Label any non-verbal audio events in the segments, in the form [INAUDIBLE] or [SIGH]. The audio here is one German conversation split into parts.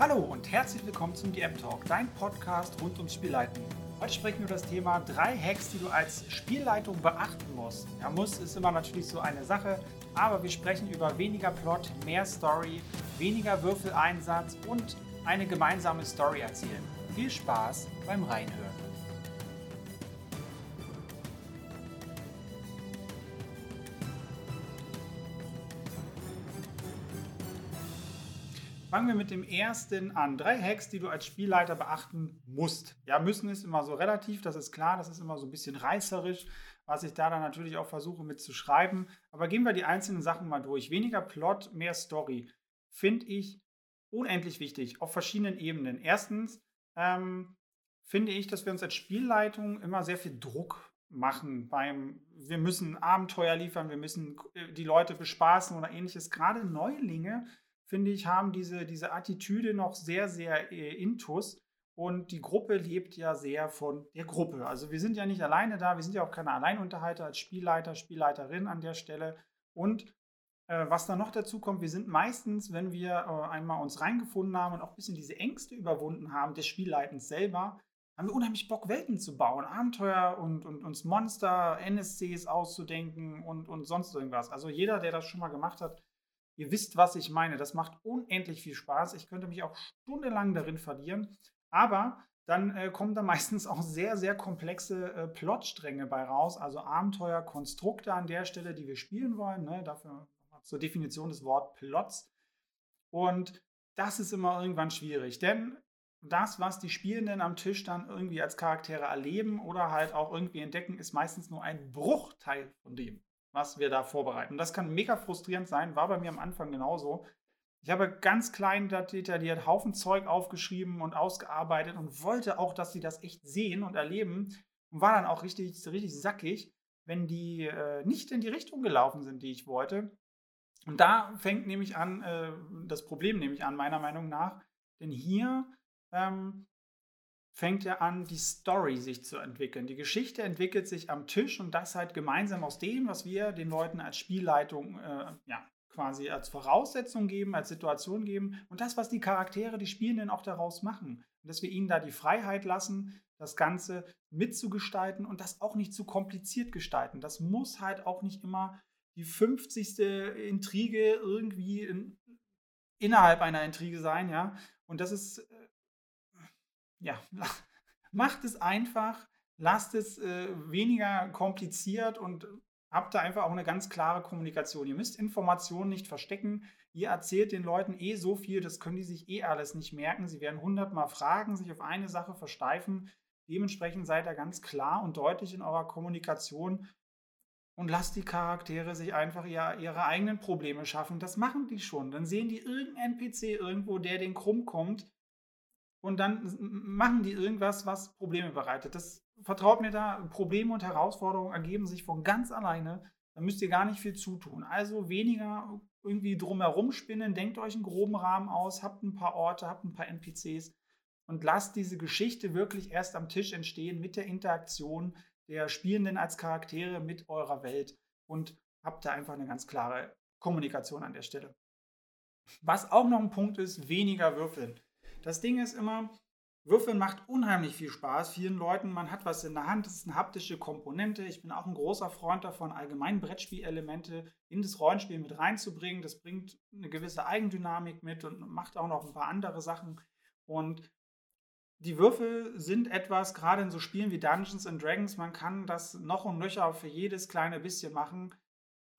Hallo und herzlich willkommen zum DM Talk, dein Podcast rund ums Spielleiten. Heute sprechen wir über das Thema drei Hacks, die du als Spielleitung beachten musst. Ja, muss ist immer natürlich so eine Sache, aber wir sprechen über weniger Plot, mehr Story, weniger Würfeleinsatz und eine gemeinsame Story erzählen. Viel Spaß beim Reinhören. Fangen wir mit dem ersten an. Drei Hacks, die du als Spielleiter beachten musst. Ja, müssen ist immer so relativ, das ist klar, das ist immer so ein bisschen reißerisch, was ich da dann natürlich auch versuche mitzuschreiben. Aber gehen wir die einzelnen Sachen mal durch. Weniger Plot, mehr Story. Finde ich unendlich wichtig auf verschiedenen Ebenen. Erstens ähm, finde ich, dass wir uns als Spielleitung immer sehr viel Druck machen beim, wir müssen Abenteuer liefern, wir müssen äh, die Leute bespaßen oder ähnliches. Gerade Neulinge finde ich, haben diese, diese Attitüde noch sehr, sehr äh, intus. Und die Gruppe lebt ja sehr von der Gruppe. Also wir sind ja nicht alleine da, wir sind ja auch keine Alleinunterhalter als Spielleiter, Spielleiterin an der Stelle. Und äh, was dann noch dazu kommt, wir sind meistens, wenn wir äh, einmal uns reingefunden haben und auch ein bisschen diese Ängste überwunden haben des Spielleitens selber, haben wir unheimlich Bock, Welten zu bauen, Abenteuer und, und uns Monster, NSCs auszudenken und, und sonst irgendwas. Also jeder, der das schon mal gemacht hat, Ihr wisst, was ich meine. Das macht unendlich viel Spaß. Ich könnte mich auch stundenlang darin verlieren. Aber dann äh, kommen da [LAUGHS] meistens auch sehr, sehr komplexe äh, Plotstränge bei raus. Also Abenteuerkonstrukte an der Stelle, die wir spielen wollen. Ne? Dafür zur Definition des Wort Plots. Und das ist immer irgendwann schwierig, denn das, was die Spielenden am Tisch dann irgendwie als Charaktere erleben oder halt auch irgendwie entdecken, ist meistens nur ein Bruchteil von dem, was wir da vorbereiten. das kann mega frustrierend sein, war bei mir am Anfang genauso. Ich habe ganz klein detailliert Haufen Zeug aufgeschrieben und ausgearbeitet und wollte auch, dass sie das echt sehen und erleben und war dann auch richtig, richtig sackig, wenn die äh, nicht in die Richtung gelaufen sind, die ich wollte. Und da fängt nämlich an, äh, das Problem nämlich an, meiner Meinung nach. Denn hier ähm, fängt ja an, die Story sich zu entwickeln. Die Geschichte entwickelt sich am Tisch und das halt gemeinsam aus dem, was wir den Leuten als Spielleitung äh, ja, quasi als Voraussetzung geben, als Situation geben und das, was die Charaktere, die Spielenden auch daraus machen. Und dass wir ihnen da die Freiheit lassen, das Ganze mitzugestalten und das auch nicht zu kompliziert gestalten. Das muss halt auch nicht immer die 50. Intrige irgendwie in, innerhalb einer Intrige sein, ja. Und das ist äh, ja, [LAUGHS] macht es einfach, lasst es äh, weniger kompliziert und habt da einfach auch eine ganz klare Kommunikation. Ihr müsst Informationen nicht verstecken. Ihr erzählt den Leuten eh so viel, das können die sich eh alles nicht merken. Sie werden hundertmal fragen, sich auf eine Sache versteifen. Dementsprechend seid ihr ganz klar und deutlich in eurer Kommunikation und lasst die Charaktere sich einfach ihr, ihre eigenen Probleme schaffen. Das machen die schon. Dann sehen die irgendeinen NPC irgendwo, der den krumm kommt und dann machen die irgendwas, was Probleme bereitet. Das vertraut mir da, Probleme und Herausforderungen ergeben sich von ganz alleine. Da müsst ihr gar nicht viel zutun. Also weniger irgendwie drumherum spinnen, denkt euch einen groben Rahmen aus, habt ein paar Orte, habt ein paar NPCs und lasst diese Geschichte wirklich erst am Tisch entstehen mit der Interaktion der Spielenden als Charaktere mit eurer Welt und habt da einfach eine ganz klare Kommunikation an der Stelle. Was auch noch ein Punkt ist, weniger würfeln. Das Ding ist immer, Würfeln macht unheimlich viel Spaß. Vielen Leuten, man hat was in der Hand, das ist eine haptische Komponente. Ich bin auch ein großer Freund davon, allgemein Brettspielelemente in das Rollenspiel mit reinzubringen. Das bringt eine gewisse Eigendynamik mit und macht auch noch ein paar andere Sachen. Und die Würfel sind etwas, gerade in so Spielen wie Dungeons and Dragons, man kann das noch und nöcher für jedes kleine bisschen machen.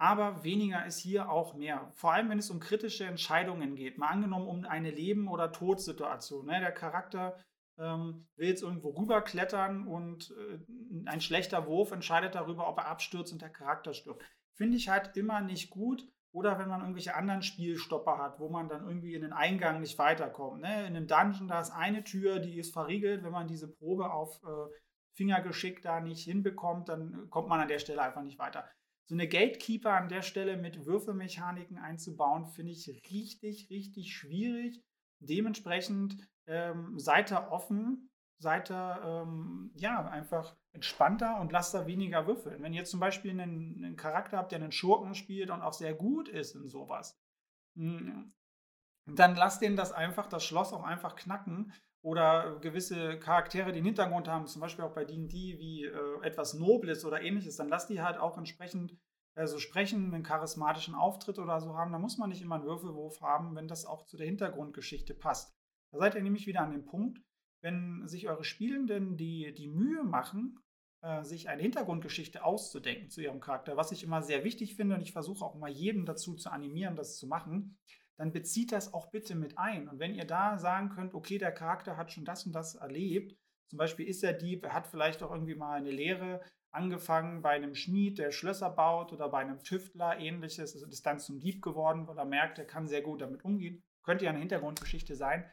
Aber weniger ist hier auch mehr. Vor allem, wenn es um kritische Entscheidungen geht. Mal angenommen um eine Leben- oder Todsituation. Ne? Der Charakter ähm, will jetzt irgendwo rüberklettern und äh, ein schlechter Wurf entscheidet darüber, ob er abstürzt und der Charakter stirbt. Finde ich halt immer nicht gut. Oder wenn man irgendwelche anderen Spielstopper hat, wo man dann irgendwie in den Eingang nicht weiterkommt. Ne? In einem Dungeon, da ist eine Tür, die ist verriegelt. Wenn man diese Probe auf äh, Fingergeschick da nicht hinbekommt, dann kommt man an der Stelle einfach nicht weiter so eine Gatekeeper an der Stelle mit Würfelmechaniken einzubauen, finde ich richtig, richtig schwierig. Dementsprechend ähm, seid ihr offen, seid ihr ähm, ja einfach entspannter und lasst da weniger würfeln. Wenn ihr zum Beispiel einen, einen, Charakter habt, der einen Schurken spielt und auch sehr gut ist in sowas, hm, dann lass denen das einfach, das Schloss auch einfach knacken oder gewisse Charaktere, die einen Hintergrund haben, zum Beispiel auch bei D&D wie äh, etwas Nobles oder ähnliches, dann lass die halt auch entsprechend äh, so sprechen, einen charismatischen Auftritt oder so haben. Da muss man nicht immer einen Würfelwurf haben, wenn das auch zu der Hintergrundgeschichte passt. Da seid ihr nämlich wieder an dem Punkt, wenn sich eure Spielenden die, die Mühe machen, äh, sich eine Hintergrundgeschichte auszudenken zu ihrem Charakter, was ich immer sehr wichtig finde und ich versuche auch mal jeden dazu zu animieren, das zu machen, dann bezieht das auch bitte mit ein. Und wenn ihr da sagen könnt, okay, der Charakter hat schon das und das erlebt, zum Beispiel ist er Dieb, er hat vielleicht auch irgendwie mal eine Lehre angefangen bei einem Schmied, der Schlösser baut oder bei einem Tüftler, ähnliches, ist dann zum Dieb geworden, weil er merkt, er kann sehr gut damit umgehen. Könnte ja eine Hintergrundgeschichte sein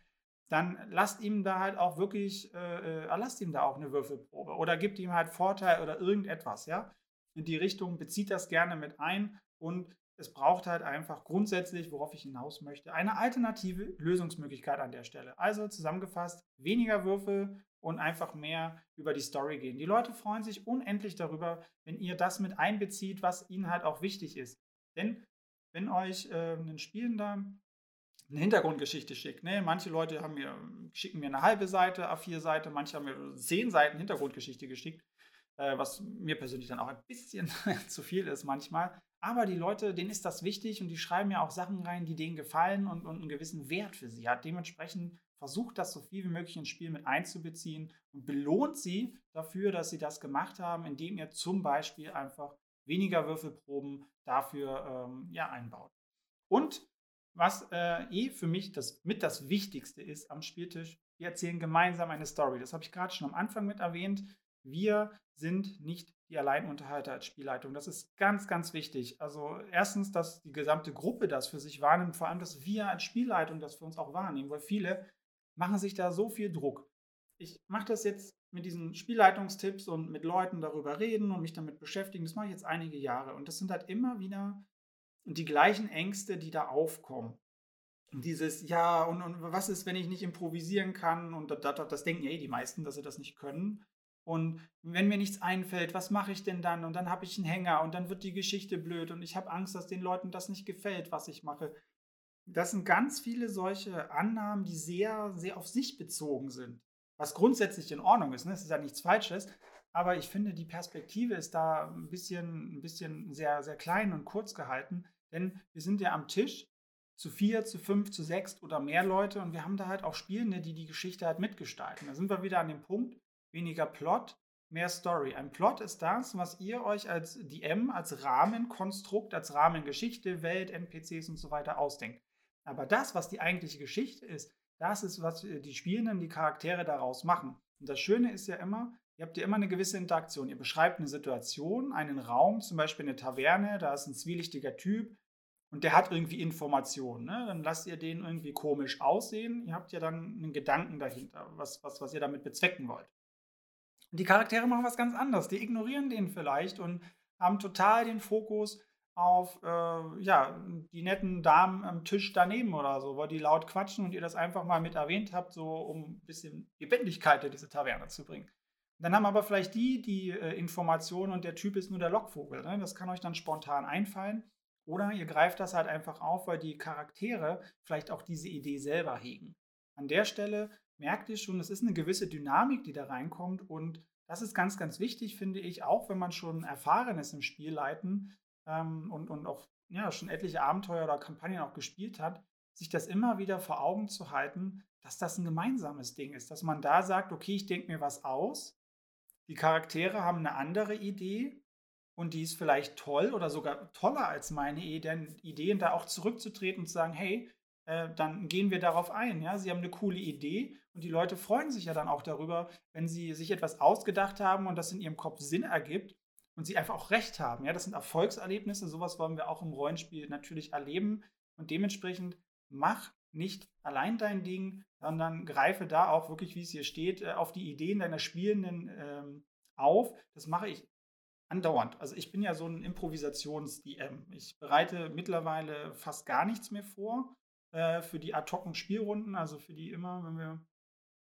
dann lasst ihm da halt auch wirklich, äh, äh, lasst ihm da auch eine Würfelprobe oder gibt ihm halt Vorteil oder irgendetwas, ja. In die Richtung bezieht das gerne mit ein und es braucht halt einfach grundsätzlich, worauf ich hinaus möchte, eine alternative Lösungsmöglichkeit an der Stelle. Also zusammengefasst, weniger Würfel und einfach mehr über die Story gehen. Die Leute freuen sich unendlich darüber, wenn ihr das mit einbezieht, was ihnen halt auch wichtig ist. Denn wenn euch äh, ein Spielender eine Hintergrundgeschichte schickt. Ne? Manche Leute haben mir, schicken mir eine halbe Seite, A4-Seite, manche haben mir zehn Seiten Hintergrundgeschichte geschickt, äh, was mir persönlich dann auch ein bisschen [LAUGHS] zu viel ist manchmal. Aber die Leute, denen ist das wichtig und die schreiben ja auch Sachen rein, die denen gefallen und, und einen gewissen Wert für sie hat. Dementsprechend versucht das so viel wie möglich ins Spiel mit einzubeziehen und belohnt sie dafür, dass sie das gemacht haben, indem ihr zum Beispiel einfach weniger Würfelproben dafür ähm, ja, einbaut. Und was äh, eh für mich das mit das Wichtigste ist am Spieltisch. Wir erzählen gemeinsam eine Story. Das habe ich gerade schon am Anfang mit erwähnt. Wir sind nicht die Alleinunterhalter als Spielleitung. Das ist ganz, ganz wichtig. Also erstens, dass die gesamte Gruppe das für sich wahrnimmt, vor allem, dass wir als Spielleitung das für uns auch wahrnehmen, weil viele machen sich da so viel Druck. Ich mache das jetzt mit diesen Spielleitungstipps und mit Leuten darüber reden und mich damit beschäftigen. Das mache ich jetzt einige Jahre. Und das sind halt immer wieder die gleichen Ängste, die da aufkommen. Dieses, ja, und, und was ist, wenn ich nicht improvisieren kann? Und das, das, das denken ja eh die meisten, dass sie das nicht können. Und wenn mir nichts einfällt, was mache ich denn dann? Und dann habe ich einen Hänger und dann wird die Geschichte blöd und ich habe Angst, dass den Leuten das nicht gefällt, was ich mache. Das sind ganz viele solche Annahmen, die sehr, sehr auf sich bezogen sind. Was grundsätzlich in Ordnung ist, ne? das ist ja nichts Falsches. Aber ich finde, die Perspektive ist da ein bisschen, ein bisschen sehr, sehr klein und kurz gehalten. Denn wir sind ja am Tisch zu vier, zu fünf, zu sechs oder mehr Leute und wir haben da halt auch Spielende, die die Geschichte halt mitgestalten. Da sind wir wieder an dem Punkt, weniger Plot, mehr Story. Ein Plot ist das, was ihr euch als DM, als Rahmenkonstrukt, als Rahmengeschichte, Welt, NPCs und so weiter ausdenkt. Aber das, was die eigentliche Geschichte ist, das ist, was die Spielenden, die Charaktere daraus machen. Und das Schöne ist ja immer, ihr habt ja immer eine gewisse Interaktion. Ihr beschreibt eine Situation, einen Raum, zum Beispiel eine Taverne, da ist ein zwielichtiger Typ und der hat irgendwie Informationen. Ne? Dann lasst ihr den irgendwie komisch aussehen. Ihr habt ja dann einen Gedanken dahinter, was, was, was ihr damit bezwecken wollt. Die Charaktere machen was ganz anderes. Die ignorieren den vielleicht und haben total den Fokus auf äh, ja, die netten Damen am Tisch daneben oder so, weil die laut quatschen und ihr das einfach mal mit erwähnt habt, so um ein bisschen Lebendigkeit in diese Taverne zu bringen. Dann haben aber vielleicht die die äh, Informationen und der Typ ist nur der Lockvogel. Ne? Das kann euch dann spontan einfallen. Oder ihr greift das halt einfach auf, weil die Charaktere vielleicht auch diese Idee selber hegen. An der Stelle merkt ihr schon, es ist eine gewisse Dynamik, die da reinkommt. Und das ist ganz, ganz wichtig, finde ich, auch wenn man schon erfahren ist im Spielleiten ähm, und, und auch ja, schon etliche Abenteuer oder Kampagnen auch gespielt hat, sich das immer wieder vor Augen zu halten, dass das ein gemeinsames Ding ist. Dass man da sagt, okay, ich denke mir was aus die Charaktere haben eine andere Idee und die ist vielleicht toll oder sogar toller als meine Idee, und da auch zurückzutreten und zu sagen, hey, äh, dann gehen wir darauf ein. Ja? Sie haben eine coole Idee und die Leute freuen sich ja dann auch darüber, wenn sie sich etwas ausgedacht haben und das in ihrem Kopf Sinn ergibt und sie einfach auch recht haben. Ja? Das sind Erfolgserlebnisse, sowas wollen wir auch im Rollenspiel natürlich erleben und dementsprechend mach nicht allein dein Ding, sondern greife da auch wirklich, wie es hier steht, äh, auf die Ideen deiner Spielenden ähm, auf. Das mache ich andauernd. Also ich bin ja so ein Improvisations-DM. Ich bereite mittlerweile fast gar nichts mehr vor äh, für die ad hoc Spielrunden, also für die immer, wenn wir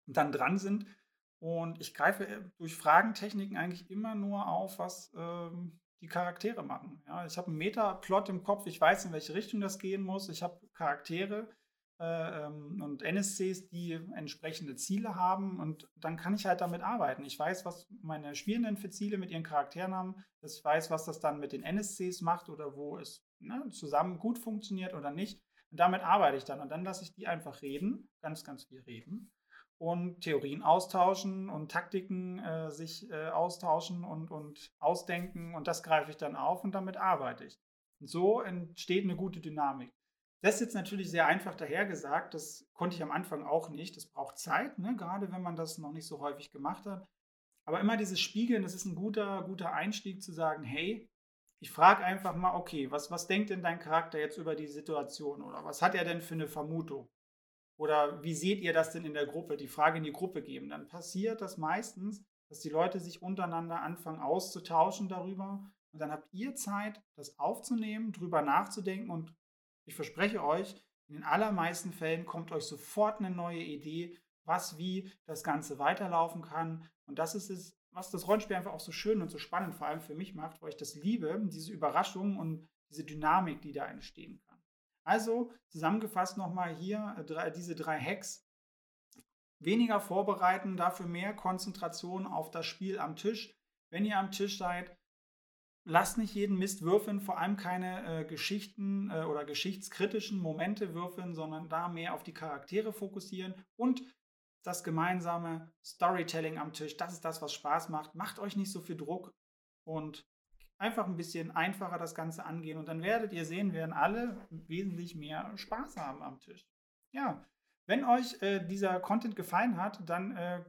dann dran sind. Und ich greife äh, durch Fragentechniken eigentlich immer nur auf, was ähm, die Charaktere machen. Ja, ich habe einen Meta-Plot im Kopf, ich weiß, in welche Richtung das gehen muss. Ich habe Charaktere äh, ähm, und NSCs, die entsprechende Ziele haben und dann kann ich halt damit arbeiten. Ich weiß, was meine Spielenden für Ziele mit ihren Charakteren haben. Ich weiß, was das dann mit den NSCs macht oder wo es ne, zusammen gut funktioniert oder nicht. Und damit arbeite ich dann und dann lasse ich die einfach reden, ganz, ganz viel reden und Theorien austauschen und Taktiken äh, sich äh, austauschen und, und ausdenken und das greife ich dann auf und damit arbeite ich. Und so entsteht eine gute Dynamik. Das ist jetzt natürlich sehr einfach dahergesagt. Das konnte ich am Anfang auch nicht. Das braucht Zeit, ne? gerade wenn man das noch nicht so häufig gemacht hat. Aber immer dieses Spiegeln, das ist ein guter, guter Einstieg zu sagen, hey, ich frage einfach mal, okay, was, was denkt denn dein Charakter jetzt über die Situation oder was hat er denn für eine Vermutung? Oder wie seht ihr das denn in der Gruppe? Die Frage in die Gruppe geben. Dann passiert das meistens, dass die Leute sich untereinander anfangen auszutauschen darüber. Und dann habt ihr Zeit, das aufzunehmen, drüber nachzudenken und ich verspreche euch, in den allermeisten Fällen kommt euch sofort eine neue Idee, was wie das Ganze weiterlaufen kann. Und das ist es, was das Rollenspiel einfach auch so schön und so spannend vor allem für mich macht, weil ich das liebe, diese Überraschung und diese Dynamik, die da entstehen kann. Also zusammengefasst nochmal hier äh, diese drei Hacks. Weniger vorbereiten, dafür mehr Konzentration auf das Spiel am Tisch. Wenn ihr am Tisch seid, lasst nicht jeden Mist würfeln, vor allem keine äh, Geschichten äh, oder geschichtskritischen Momente würfeln, sondern da mehr auf die Charaktere fokussieren und das gemeinsame Storytelling am Tisch. Das ist das, was Spaß macht. Macht euch nicht so viel Druck und einfach ein bisschen einfacher das Ganze angehen und dann werdet ihr sehen, werden alle wesentlich mehr Spaß haben am Tisch. Ja, wenn euch äh, dieser Content gefallen hat, dann äh,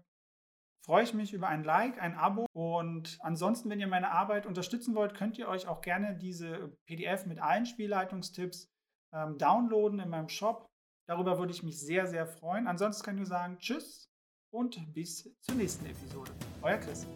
freue ich mich über ein Like, ein Abo. Und ansonsten, wenn ihr meine Arbeit unterstützen wollt, könnt ihr euch auch gerne diese PDF mit allen Spielleitungstipps ähm, downloaden in meinem Shop. Darüber würde ich mich sehr, sehr freuen. Ansonsten könnt ihr sagen Tschüss und bis zur nächsten Episode. Euer Chris.